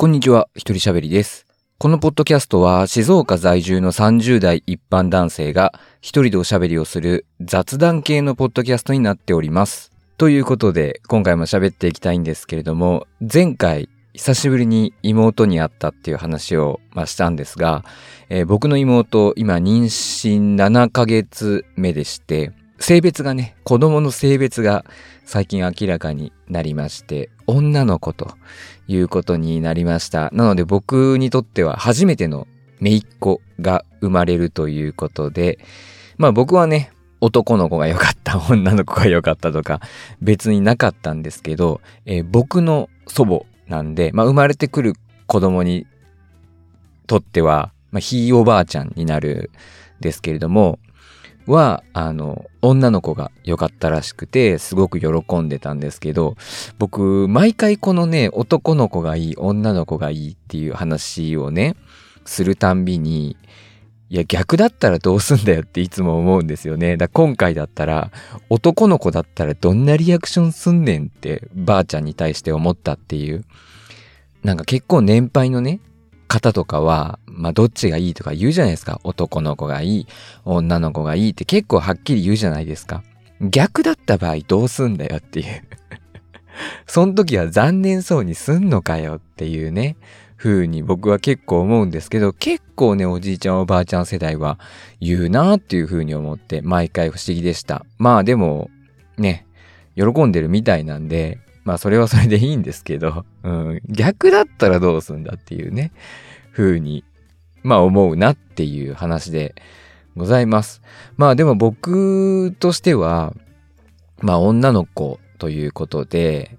こんにちは、一人喋りです。このポッドキャストは静岡在住の30代一般男性が一人でおしゃべりをする雑談系のポッドキャストになっております。ということで、今回も喋っていきたいんですけれども、前回久しぶりに妹に会ったっていう話を、まあ、したんですが、えー僕の妹、今妊娠7ヶ月目でして、性別がね、子供の性別が最近明らかになりまして、女の子ということになりました。なので僕にとっては初めての姪っ子が生まれるということで、まあ僕はね、男の子が良かった、女の子が良かったとか別になかったんですけど、えー僕の祖母なんで、まあ生まれてくる子供にとっては、まあひいおばあちゃんになるですけれども、は、あの、女の子が良かったらしくて、すごく喜んでたんですけど、僕、毎回このね、男の子がいい、女の子がいいっていう話をね、するたんびに、いや、逆だったらどうすんだよっていつも思うんですよね。だ今回だったら、男の子だったらどんなリアクションすんねんって、ばあちゃんに対して思ったっていう。なんか結構年配のね、方とかは、まあどっちがいいとか言うじゃないですか。男の子がいい、女の子がいいって結構はっきり言うじゃないですか。逆だった場合どうすんだよっていう。その時は残念そうにすんのかよっていうね、風に僕は結構思うんですけど、結構ね、おじいちゃんおばあちゃん世代は言うなっていう風に思って、毎回不思議でした。まあでも、ね、喜んでるみたいなんで、まあそれはそれでいいんですけど、うん、逆だったらどうすんだっていうね、風に、まあ思うなっていう話でございます。まあでも僕としては、まあ女の子ということで、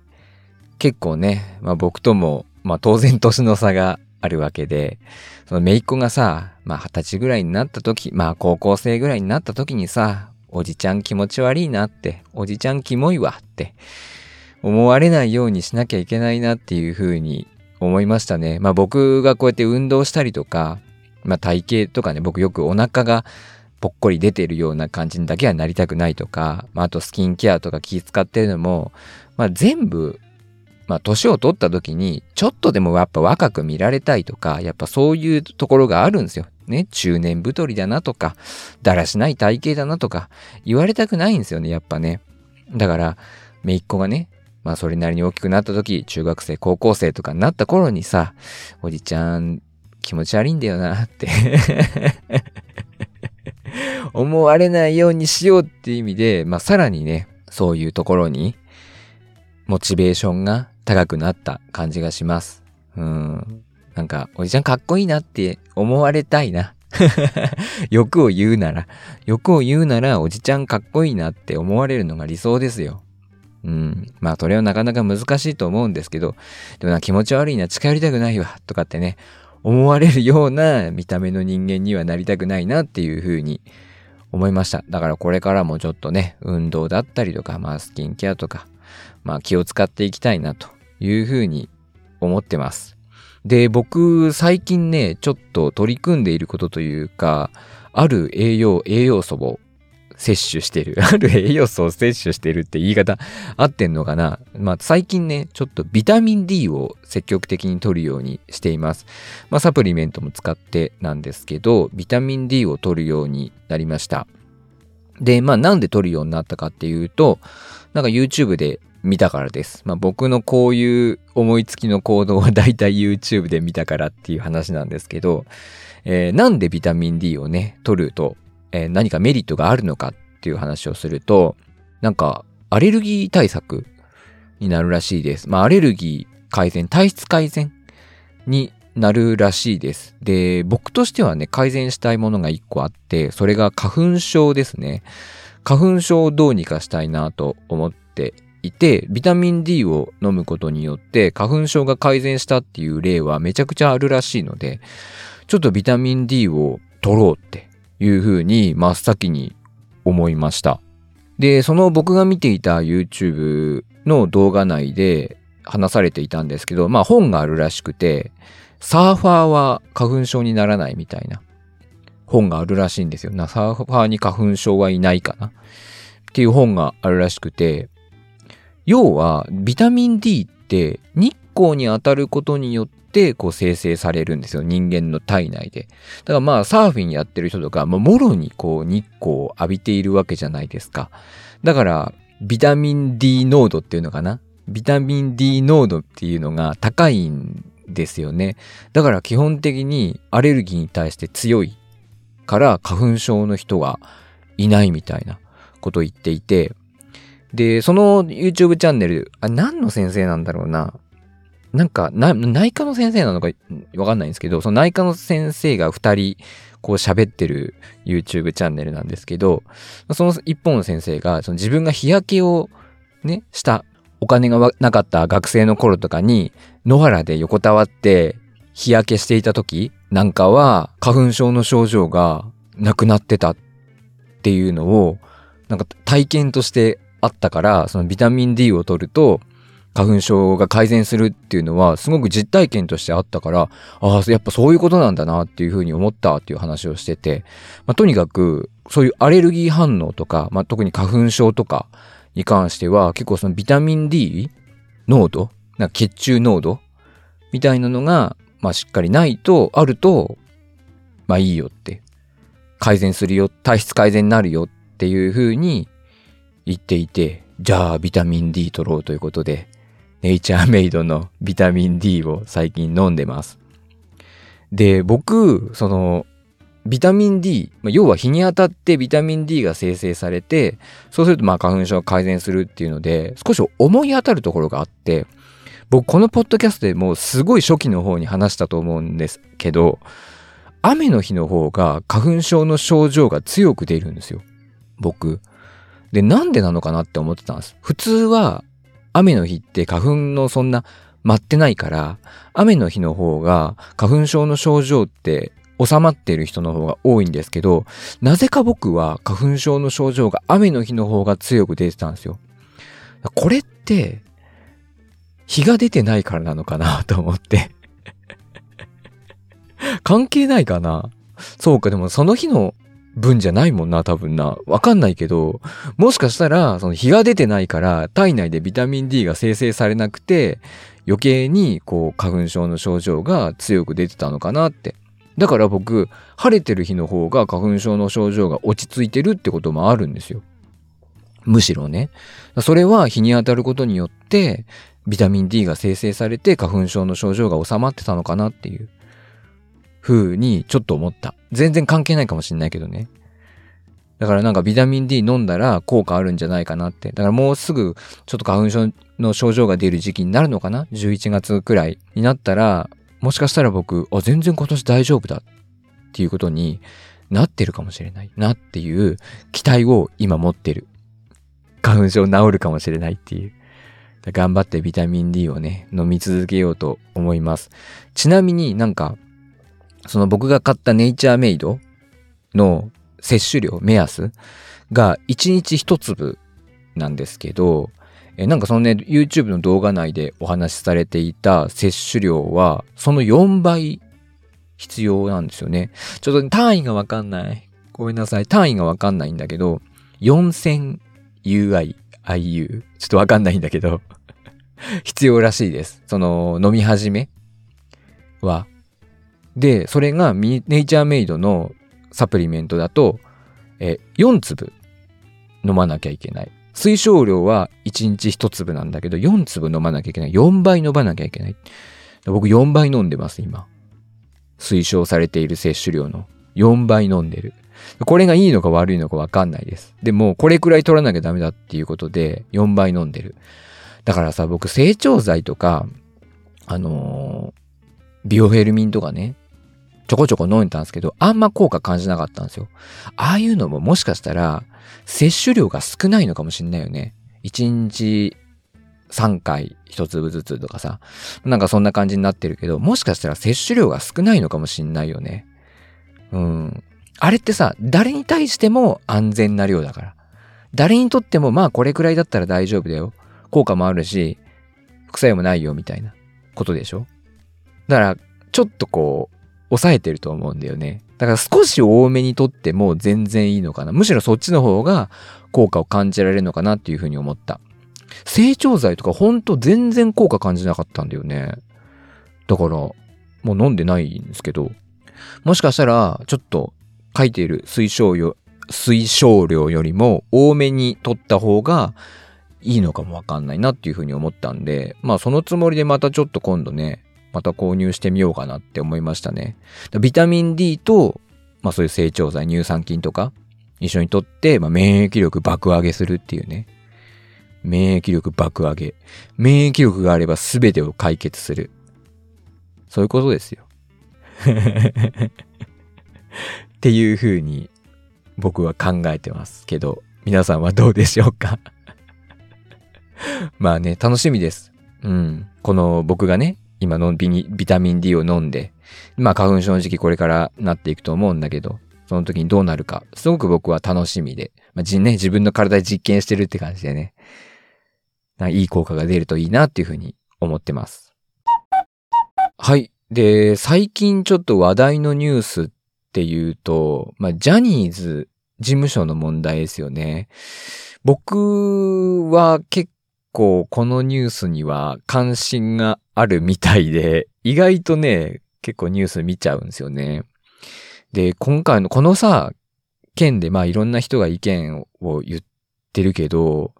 結構ね、まあ僕とも、まあ当然年の差があるわけで、その姪っ子がさ、まあ二十歳ぐらいになった時、まあ高校生ぐらいになった時にさ、おじちゃん気持ち悪いなって、おじちゃんキモいわって、思われないようにしなきゃいけないなっていうふうに思いましたね。まあ僕がこうやって運動したりとか、まあ体型とかね、僕よくお腹がぽっこり出てるような感じにだけはなりたくないとか、まああとスキンケアとか気使ってるのも、まあ全部、まあ年を取った時に、ちょっとでもやっぱ若く見られたいとか、やっぱそういうところがあるんですよ。ね、中年太りだなとか、だらしない体型だなとか、言われたくないんですよね、やっぱね。だから、姪っ子がね、まあそれなりに大きくなった時、中学生、高校生とかになった頃にさ、おじちゃん気持ち悪いんだよなって 思われないようにしようっていう意味で、まあさらにね、そういうところに、モチベーションが高くなった感じがします。うん。なんか、おじちゃんかっこいいなって思われたいな。欲を言うなら、欲を言うなら、おじちゃんかっこいいなって思われるのが理想ですよ。うん。まあ、それはなかなか難しいと思うんですけど、でもな、気持ち悪いな、近寄りたくないわ、とかってね、思われるような見た目の人間にはなりたくないなっていうふうに思いました。だからこれからもちょっとね、運動だったりとか、まあ、スキンケアとか、まあ、気を使っていきたいなというふうに思ってます。で、僕、最近ね、ちょっと取り組んでいることというか、ある栄養、栄養素を摂取してる。ある栄養素を摂取してるって言い方合ってんのかなまあ最近ね、ちょっとビタミン D を積極的に取るようにしています。まあサプリメントも使ってなんですけど、ビタミン D を取るようになりました。で、まあなんで取るようになったかっていうと、なんか YouTube で見たからです。まあ僕のこういう思いつきの行動はだいたい YouTube で見たからっていう話なんですけど、えーなんでビタミン D をね、取ると、えー何かメリットがあるのかっていう話をすると、なんかアレルギー対策になるらしいです。まあアレルギー改善、体質改善になるらしいです。で、僕としてはね、改善したいものが一個あって、それが花粉症ですね。花粉症をどうにかしたいなと思っていて、ビタミン D を飲むことによって花粉症が改善したっていう例はめちゃくちゃあるらしいので、ちょっとビタミン D を取ろうっていうふうに真っ先に思いました。で、その僕が見ていた YouTube の動画内で話されていたんですけど、まあ本があるらしくて、サーファーは花粉症にならないみたいな本があるらしいんですよ。なサーファーに花粉症はいないかなっていう本があるらしくて、要はビタミン D って日光に当たることによってこう生成されるんですよ。人間の体内で。だからまあサーフィンやってる人とか、まあ、もろにこう日光を浴びているわけじゃないですか。だからビタミン D 濃度っていうのかな？ビタミン D 濃度っていうのが高いんですよね。だから基本的にアレルギーに対して強いから花粉症の人がいないみたいなことを言っていて、で、その YouTube チャンネル、あ、何の先生なんだろうな？なんか、内科の先生なのかわかんないんですけど、その内科の先生が二人、こう喋ってる YouTube チャンネルなんですけど、その一方の先生が、その自分が日焼けをね、したお金がなかった学生の頃とかに、野原で横たわって日焼けしていた時なんかは花粉症の症状がなくなってたっていうのを、なんか体験としてあったから、そのビタミン D を取ると、花粉症が改善するっていうのはすごく実体験としてあったから、ああ、やっぱそういうことなんだなっていうふうに思ったっていう話をしてて、まあ、とにかくそういうアレルギー反応とか、まあ、特に花粉症とかに関しては結構そのビタミン D 濃度、なんか血中濃度みたいなのが、まあしっかりないと、あると、まあいいよって、改善するよ、体質改善になるよっていうふうに言っていて、じゃあビタミン D 取ろうということで、ネイチャーメイドのビタミン D を最近飲んでます。で、僕、その、ビタミン D、要は日に当たってビタミン D が生成されて、そうするとまあ花粉症が改善するっていうので、少し思い当たるところがあって、僕このポッドキャストでもうすごい初期の方に話したと思うんですけど、雨の日の方が花粉症の症状が強く出るんですよ。僕。で、なんでなのかなって思ってたんです。普通は雨の日って花粉のそんな待ってないから、雨の日の方が花粉症の症状って収まっている人の方が多いんですけど、なぜか僕は花粉症の症状が雨の日の方が強く出てたんですよ。これって、日が出てないからなのかなと思って関係ないかなそうか、でもその日の分じゃないもんな、多分な。わかんないけど、もしかしたら、その日が出てないから、体内でビタミン D が生成されなくて、余計に、こう、花粉症の症状が強く出てたのかなって。だから僕、晴れてる日の方が花粉症の症状が落ち着いてるってこともあるんですよ。むしろね。それは日に当たることによって、ビタミン D が生成されて花粉症の症状が収まってたのかなっていう風にちょっと思った。全然関係ないかもしんないけどね。だからなんかビタミン D 飲んだら効果あるんじゃないかなって。だからもうすぐちょっと花粉症の症状が出る時期になるのかな ?11 月くらいになったら、もしかしたら僕、あ、全然今年大丈夫だっていうことになってるかもしれないなっていう期待を今持ってる。花粉症治るかもしれないっていう。頑張ってビタミン D をね、飲み続けようと思います。ちなみになんか、その僕が買ったネイチャーメイドの摂取量、目安が1日1粒なんですけど、えなんかそのね、YouTube の動画内でお話しされていた摂取量は、その4倍必要なんですよね。ちょっと単位がわかんない。ごめんなさい。単位がわかんないんだけど、4000 UI、IU。ちょっとわかんないんだけど 必要らしいです。その、飲み始めは。で、それがネイチャーメイドのサプリメントだと、え4粒飲まなきゃいけない。推奨量は1日1粒なんだけど、4粒飲まなきゃいけない。4倍飲まなきゃいけない。僕4倍飲んでます、今。推奨されている摂取量の4倍飲んでる。これがいいのか悪いのかわかんないです。でも、これくらい取らなきゃダメだっていうことで、4倍飲んでる。だからさ、僕、成長剤とか、あのー、ビオフェルミンとかね、ちょこちょこ飲んでたんですけど、あんま効果感じなかったんですよ。ああいうのももしかしたら、摂取量が少ないのかもしんないよね。1日3回1粒ずつとかさ、なんかそんな感じになってるけど、もしかしたら摂取量が少ないのかもしんないよね。うん。あれってさ、誰に対しても安全な量だから。誰にとってもまあこれくらいだったら大丈夫だよ。効果もあるし、副作用もないよみたいなことでしょ？だから、ちょっとこう、抑えてると思うんだよね。だから少し多めにとっても全然いいのかな。むしろそっちの方が効果を感じられるのかなっていうふうに思った。成長剤とかほんと全然効果感じなかったんだよね。だから、もう飲んでないんですけど、もしかしたら、ちょっと書いている推奨よ、推奨量よりも多めに取った方がいいのかもわかんないなっていうふうに思ったんで、まあそのつもりでまたちょっと今度ね、また購入してみようかなって思いましたね。ビタミン D と、まあそういう成長剤、乳酸菌とか一緒にとって、まあ免疫力爆上げするっていうね。免疫力爆上げ。免疫力があれば全てを解決する。そういうことですよ。っていう風に僕は考えてますけど、皆さんはどうでしょうか？まあね、楽しみです。うん。この僕がね、今のビニビタミン D を飲んで、まあ花粉症の時期これからなっていくと思うんだけど、その時にどうなるか、すごく僕は楽しみで、まあ、じね、自分の体で実験してるって感じでね、いい効果が出るといいなっていうふうに思ってます。はい。で、最近ちょっと話題のニュースっていうと、まあ、ジャニーズ事務所の問題ですよね。僕は結構このニュースには関心があるみたいで、意外とね、結構ニュース見ちゃうんですよね。で、今回のこのさ、件でまあいろんな人が意見を言ってるけど、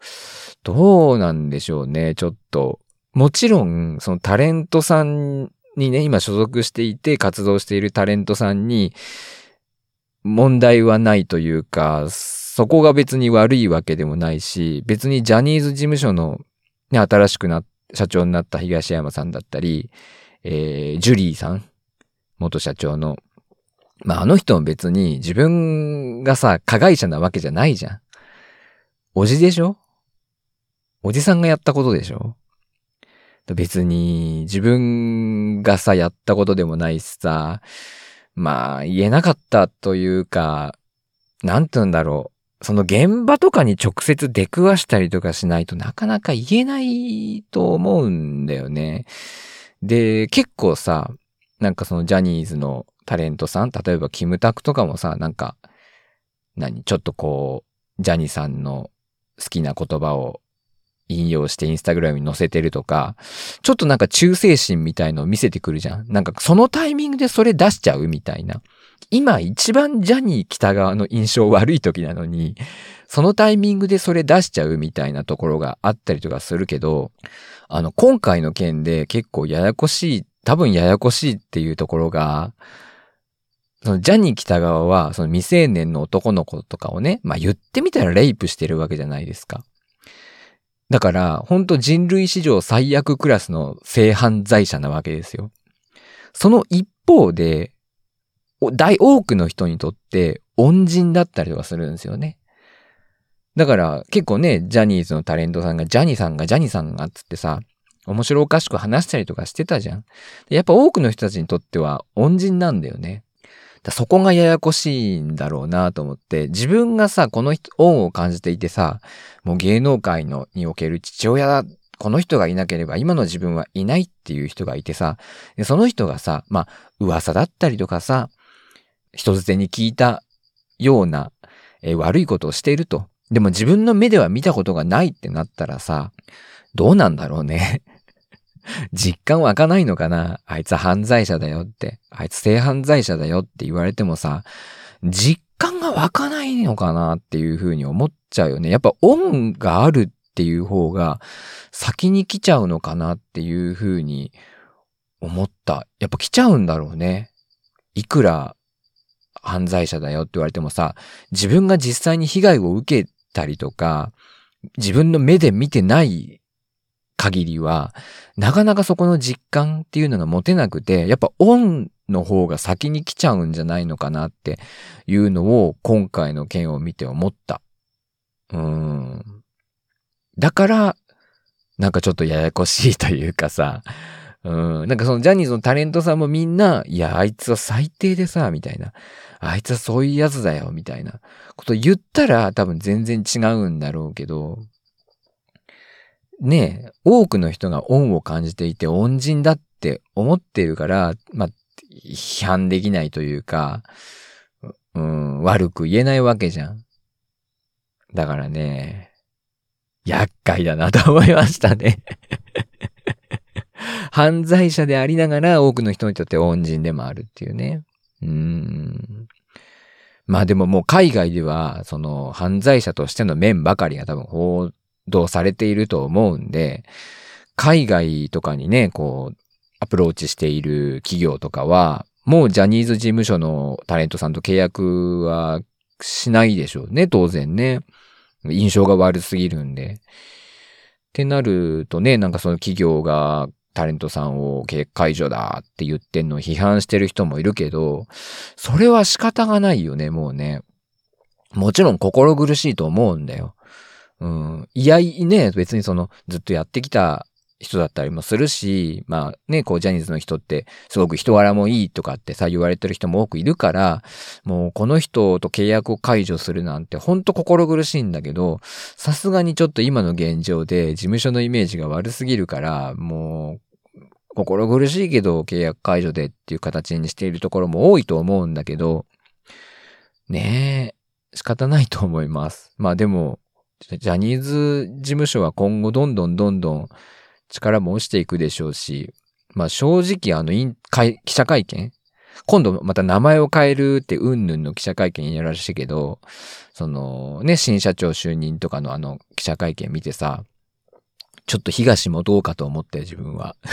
どうなんでしょうね、ちょっと。もちろん、そのタレントさんにね、今所属していて活動しているタレントさんに問題はないというか、そこが別に悪いわけでもないし、別にジャニーズ事務所の、ね、新しくなっ、社長になった東山さんだったり、えー、ジュリーさん、元社長の、まあ、あの人も別に自分がさ、加害者なわけじゃないじゃん。おじでしょ？おじさんがやったことでしょ？別に自分がさ、やったことでもないしさ、まあ言えなかったというか、なんて言うんだろう。その現場とかに直接出くわしたりとかしないとなかなか言えないと思うんだよね。で、結構さ、なんかそのジャニーズのタレントさん、例えばキムタクとかもさ、なんか、何？ちょっとこう、ジャニーさんの好きな言葉を引用してインスタグラムに載せてるとか、ちょっとなんか忠誠心みたいのを見せてくるじゃん。なんかそのタイミングでそれ出しちゃうみたいな。今一番ジャニー北側の印象悪い時なのに、そのタイミングでそれ出しちゃうみたいなところがあったりとかするけど、あの、今回の件で結構ややこしい、多分ややこしいっていうところが、そのジャニー北側は、その未成年の男の子とかをね、まあ言ってみたらレイプしてるわけじゃないですか。だから、ほんと人類史上最悪クラスの性犯罪者なわけですよ。その一方で、大多くの人にとって恩人だったりはするんですよね。だから結構ね、ジャニーズのタレントさんがジャニーさんがジャニーさんがっつってさ、面白おかしく話したりとかしてたじゃん。やっぱ多くの人たちにとっては恩人なんだよね。そこがややこしいんだろうなと思って、自分がさ、この恩を感じていてさ、もう芸能界のにおける父親だ、この人がいなければ今の自分はいないっていう人がいてさ、その人がさ、まあ、噂だったりとかさ、人づてに聞いたような、えー、悪いことをしていると。でも自分の目では見たことがないってなったらさ、どうなんだろうね。実感湧かないのかなあいつ犯罪者だよって。あいつ性犯罪者だよって言われてもさ、実感が湧かないのかなっていうふうに思っちゃうよね。やっぱ恩があるっていう方が先に来ちゃうのかなっていうふうに思った。やっぱ来ちゃうんだろうね。いくら犯罪者だよって言われてもさ、自分が実際に被害を受けたりとか、自分の目で見てない限りは、なかなかそこの実感っていうのが持てなくて、やっぱオンの方が先に来ちゃうんじゃないのかなっていうのを今回の件を見て思った。うん。だから、なんかちょっとややこしいというかさ、うん、なんかそのジャニーズのタレントさんもみんな、いや、あいつは最低でさ、みたいな。あいつはそういうやつだよ、みたいなこと言ったら多分全然違うんだろうけど、ね多くの人が恩を感じていて恩人だって思ってるから、まあ、批判できないというか、うん、悪く言えないわけじゃん。だからね、厄介だなと思いましたね 犯罪者でありながら多くの人にとって恩人でもあるっていうね。うん。まあでももう海外では、その犯罪者としての面ばかりが多分報道されていると思うんで、海外とかにね、こう、アプローチしている企業とかは、もうジャニーズ事務所のタレントさんと契約はしないでしょうね、当然ね。印象が悪すぎるんで。ってなるとね、なんかその企業がタレントさんを契約解除だって言ってんのを批判してる人もいるけど、それは仕方がないよね、もうね。もちろん心苦しいと思うんだよ。うん。いやいね、別にそのずっとやってきた人だったりもするし、まあね、こうジャニーズの人ってすごく人柄もいいとかってさ言われてる人も多くいるから、もうこの人と契約を解除するなんてほんと心苦しいんだけど、さすがにちょっと今の現状で事務所のイメージが悪すぎるから、もう心苦しいけど契約解除でっていう形にしているところも多いと思うんだけど、ねえ、仕方ないと思います。まあでも、ジャニーズ事務所は今後どんどんどんどん力も落ちていくでしょうし、まあ正直あの、記者会見？今度また名前を変えるってうんぬんの記者会見やらしいけど、そのね、新社長就任とかのあの記者会見見てさ、ちょっと東もどうかと思ったよ、自分は。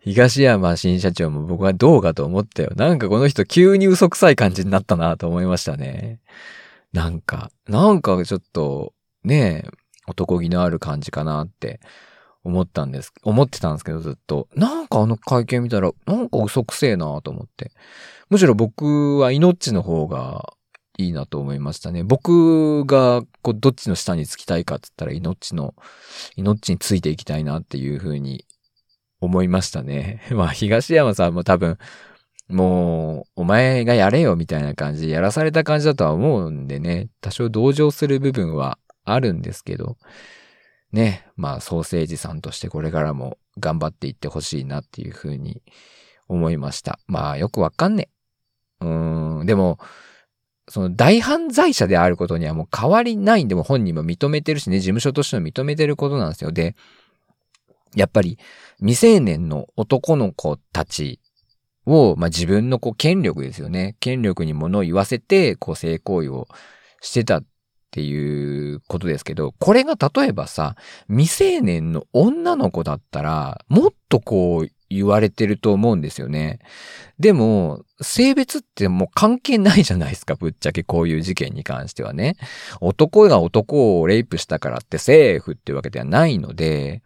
東山新社長も僕はどうかと思ったよ。なんかこの人急に嘘くさい感じになったなと思いましたね。なんか、なんかちょっと、ねえ、男気のある感じかなって思ったんです、思ってたんですけどずっと。なんかあの会見見たら、なんか嘘くせえなと思って。むしろ僕は命の方がいいなと思いましたね。僕がこうどっちの下につきたいかって言ったら命の、命についていきたいなっていうふうに思いましたね。まあ東山さんも多分、もう、お前がやれよみたいな感じやらされた感じだとは思うんでね、多少同情する部分はあるんですけど、ね、まあ、ソーセージさんとしてこれからも頑張っていってほしいなっていうふうに思いました。まあ、よくわかんねえ。うーん、でも、その大犯罪者であることにはもう変わりないんでも本人も認めてるしね、事務所としても認めてることなんですよ。で、やっぱり未成年の男の子たちを、まあ、自分のこう権力ですよね。権力に物を言わせて、こう性行為をしてたっていうことですけど、これが例えばさ、未成年の女の子だったら、もっとこう言われてると思うんですよね。でも、性別ってもう関係ないじゃないですか、ぶっちゃけこういう事件に関してはね。男が男をレイプしたからってセーフってわけではないので、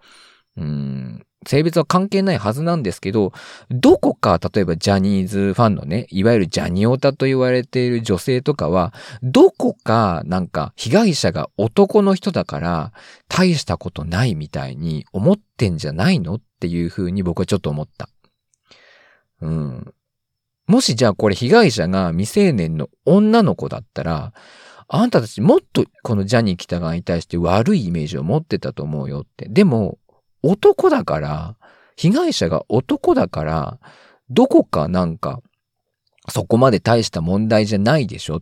うん、性別は関係ないはずなんですけど、どこか、例えばジャニーズファンのね、いわゆるジャニオタと言われている女性とかは、どこかなんか被害者が男の人だから、大したことないみたいに思ってんじゃないのっていうふうに僕はちょっと思った。うん。もしじゃあこれ被害者が未成年の女の子だったら、あんたたちもっとこのジャニー北川に対して悪いイメージを持ってたと思うよって。でも、男だから、被害者が男だから、どこかなんか、そこまで大した問題じゃないでしょ。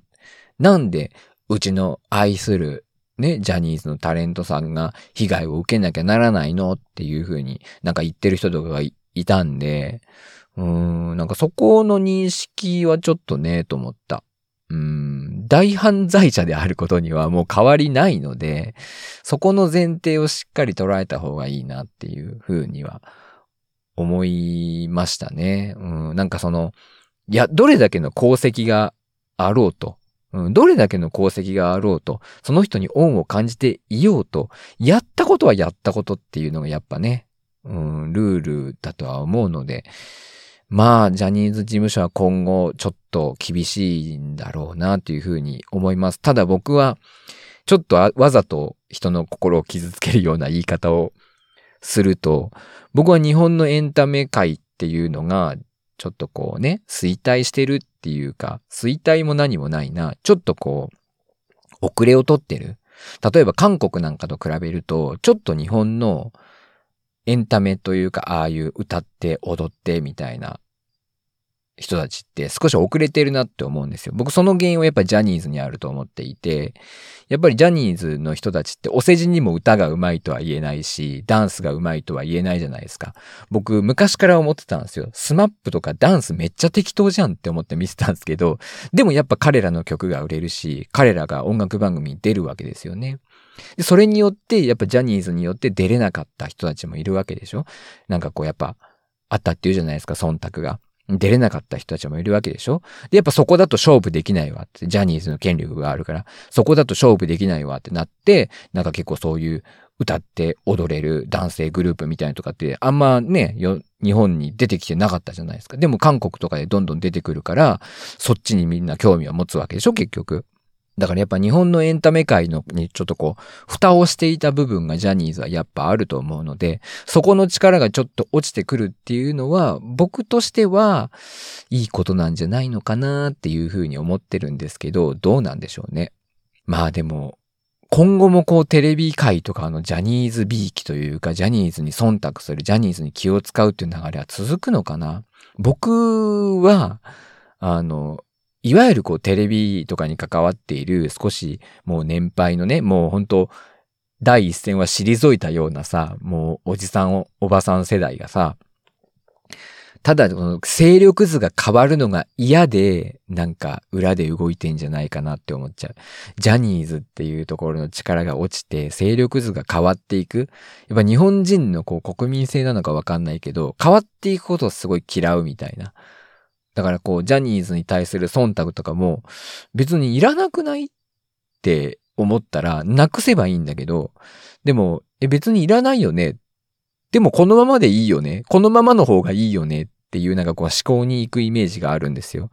なんで、うちの愛する、ね、ジャニーズのタレントさんが被害を受けなきゃならないのっていうふうになんか言ってる人とかがいたんで、うーん、なんかそこの認識はちょっとね、と思った。うーん、大犯罪者であることにはもう変わりないので、そこの前提をしっかり捉えた方がいいなっていうふうには思いましたね。うん、なんかその、いや、どれだけの功績があろうと、うん、どれだけの功績があろうと、その人に恩を感じていようと、やったことはやったことっていうのがやっぱね、うん、ルールだとは思うので、まあ、ジャニーズ事務所は今後ちょっと厳しいんだろうなというふうに思います。ただ僕は、ちょっとわざと人の心を傷つけるような言い方をすると、僕は日本のエンタメ界っていうのが、ちょっとこうね、衰退してるっていうか、衰退も何もないな、ちょっとこう、遅れをとってる。例えば韓国なんかと比べると、ちょっと日本のエンタメというか、ああいう歌って踊ってみたいな人たちって少し遅れてるなって思うんですよ。僕その原因はやっぱりジャニーズにあると思っていて、やっぱりジャニーズの人たちってお世辞にも歌が上手いとは言えないし、ダンスが上手いとは言えないじゃないですか。僕昔から思ってたんですよ。 SMAP とかダンスめっちゃ適当じゃんって思って見せたんですけど、でもやっぱ彼らの曲が売れるし、彼らが音楽番組に出るわけですよね。でそれによって、やっぱジャニーズによって出れなかった人たちもいるわけでしょなんかこうやっぱ、あったっていうじゃないですか、忖度が。出れなかった人たちもいるわけでしょ？で、やっぱそこだと勝負できないわって、ジャニーズの権力があるから、そこだと勝負できないわってなって、なんか結構そういう歌って踊れる男性グループみたいなとかって、あんまね、日本に出てきてなかったじゃないですか。でも韓国とかでどんどん出てくるから、そっちにみんな興味を持つわけでしょ結局。だからやっぱ日本のエンタメ界のにちょっとこう、蓋をしていた部分がジャニーズはやっぱあると思うので、そこの力がちょっと落ちてくるっていうのは、僕としてはいいことなんじゃないのかなっていうふうに思ってるんですけど、どうなんでしょうね。まあでも、今後もこうテレビ界とかのジャニーズビーキというか、ジャニーズに忖度する、ジャニーズに気を使うっていう流れは続くのかな僕は、あの、いわゆるこうテレビとかに関わっている少しもう年配のね、もう本当第一線は退いたようなさ、もうおじさん、おばさん世代がさ、ただ、この勢力図が変わるのが嫌で、なんか裏で動いてんじゃないかなって思っちゃう。ジャニーズっていうところの力が落ちて、勢力図が変わっていく。やっぱ日本人のこう国民性なのかわかんないけど、変わっていくことをすごい嫌うみたいな。だからこう、ジャニーズに対する忖度とかも、別にいらなくないって思ったら、なくせばいいんだけど、でも、え、別にいらないよね。でもこのままでいいよね。このままの方がいいよねっていうなんかこう思考に行くイメージがあるんですよ。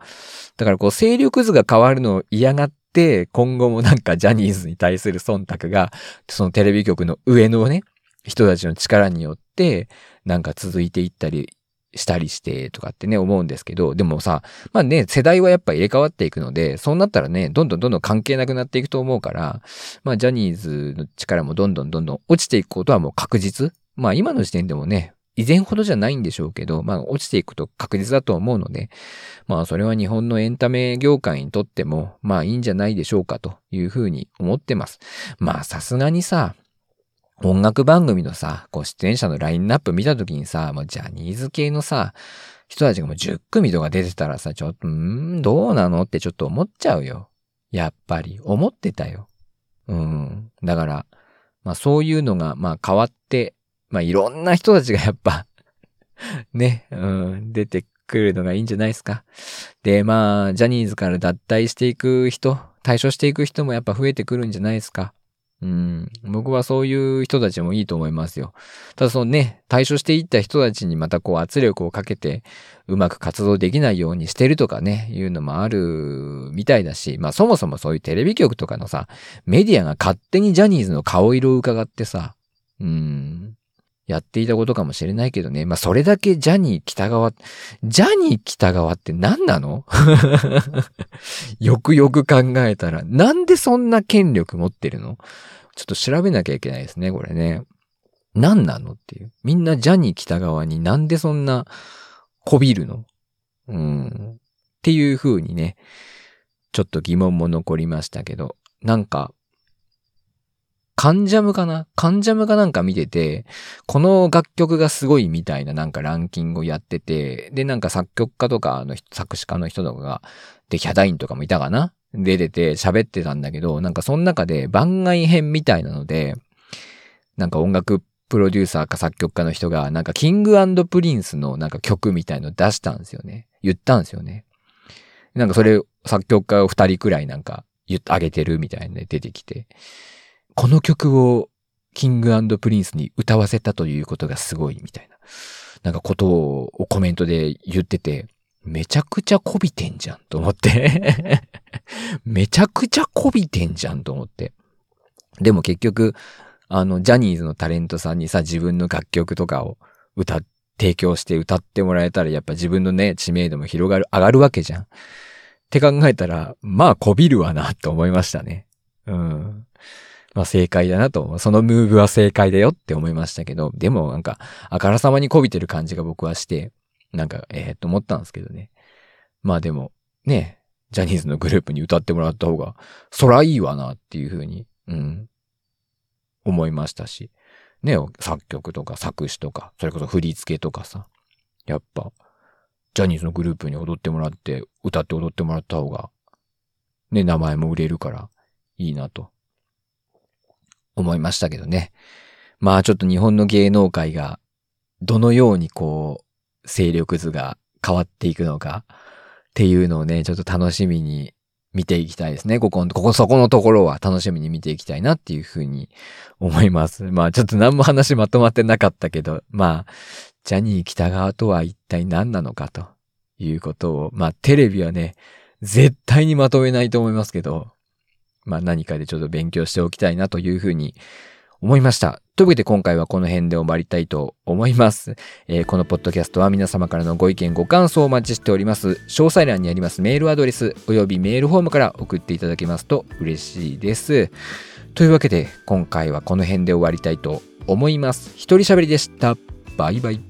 だからこう勢力図が変わるのを嫌がって、今後もなんかジャニーズに対する忖度が、そのテレビ局の上のね、人たちの力によって、なんか続いていったりしたりしてとかってね、思うんですけど、でもさ、まあね、世代はやっぱ入れ替わっていくので、そうなったらね、どんどんどんどん関係なくなっていくと思うから、まあジャニーズの力もどんどんどんどん落ちていくことはもう確実。まあ今の時点でもね、以前ほどじゃないんでしょうけど、まあ落ちていくと確実だと思うので、まあそれは日本のエンタメ業界にとっても、まあいいんじゃないでしょうかというふうに思ってます。まあさすがにさ、音楽番組のさ、こう出演者のラインナップ見たときにさ、もうジャニーズ系のさ、人たちがもう10組とか出てたらさ、ちょっと、んどうなのってちょっと思っちゃうよ。やっぱり、思ってたよ。うん。だから、まあそういうのが、まあ変わって、まあいろんな人たちがやっぱ ね、うん、出てくるのがいいんじゃないですか。で、まあ、ジャニーズから脱退していく人、対処していく人もやっぱ増えてくるんじゃないですか。うん。僕はそういう人たちもいいと思いますよ。ただそのね、対処していった人たちにまたこう圧力をかけて、うまく活動できないようにしてるとかね、いうのもあるみたいだし、まあそもそもそういうテレビ局とかのさ、メディアが勝手にジャニーズの顔色を伺ってさ、うん、やっていたことかもしれないけどね。まあ、それだけジャニー北川、ジャニー北川って何なの？よくよく考えたら、なんでそんな権力持ってるの？ちょっと調べなきゃいけないですね、これね。何なのっていう。みんなジャニー北川になんでそんなこびるの？うん。っていう風にね、ちょっと疑問も残りましたけど、なんか、カンジャムかな？カンジャムかなんか見てて、この楽曲がすごいみたいななんかランキングをやってて、で、なんか作曲家とかの作詞家の人とかが、で、ヒャダインとかもいたかな？出てて喋ってたんだけど、なんかその中で番外編みたいなので、なんか音楽プロデューサーか作曲家の人が、なんか King & Prince のなんか曲みたいの出したんですよね。言ったんですよね。なんかそれ作曲家を二人くらいなんか言ってあげてるみたいなで出てきて。この曲を King & Prince に歌わせたということがすごいみたいな、なんかことをコメントで言ってて、めちゃくちゃこびてんじゃんと思って めちゃくちゃこびてんじゃんと思って。でも結局、あの、ジャニーズのタレントさんにさ、自分の楽曲とかを歌、提供して歌ってもらえたら、やっぱ自分のね、知名度も広がる、上がるわけじゃん。って考えたら、まあ、こびるわな、と思いましたね。うん。まあ正解だなと、そのムーブは正解だよって思いましたけど、でもなんか、あからさまにこびてる感じが僕はして、なんか、ええー、と思ったんですけどね。まあでも、ね、ジャニーズのグループに歌ってもらった方が、そらいいわなっていうふうに、うん、思いましたし、ね、作曲とか作詞とか、それこそ振り付けとかさ、やっぱ、ジャニーズのグループに踊ってもらって、歌って踊ってもらった方が、ね、名前も売れるから、いいなと、思いましたけどね。まあちょっと日本の芸能界が、どのようにこう、勢力図が変わっていくのか、っていうのをね、ちょっと楽しみに見ていきたいですね。ここ、ここ、そこのところは楽しみに見ていきたいなっていうふうに思います。まあちょっと何も話まとまってなかったけど、まあ、ジャニー北川とは一体何なのかということを、まあテレビはね、絶対にまとめないと思いますけど、まあ何かでちょっと勉強しておきたいなというふうに思いました。というわけで今回はこの辺で終わりたいと思います、えー、このポッドキャストは皆様からのご意見ご感想をお待ちしております。詳細欄にありますメールアドレスおよびメールフォームから送っていただけますと嬉しいです。というわけで今回はこの辺で終わりたいと思います。一人喋りでした。バイバイ。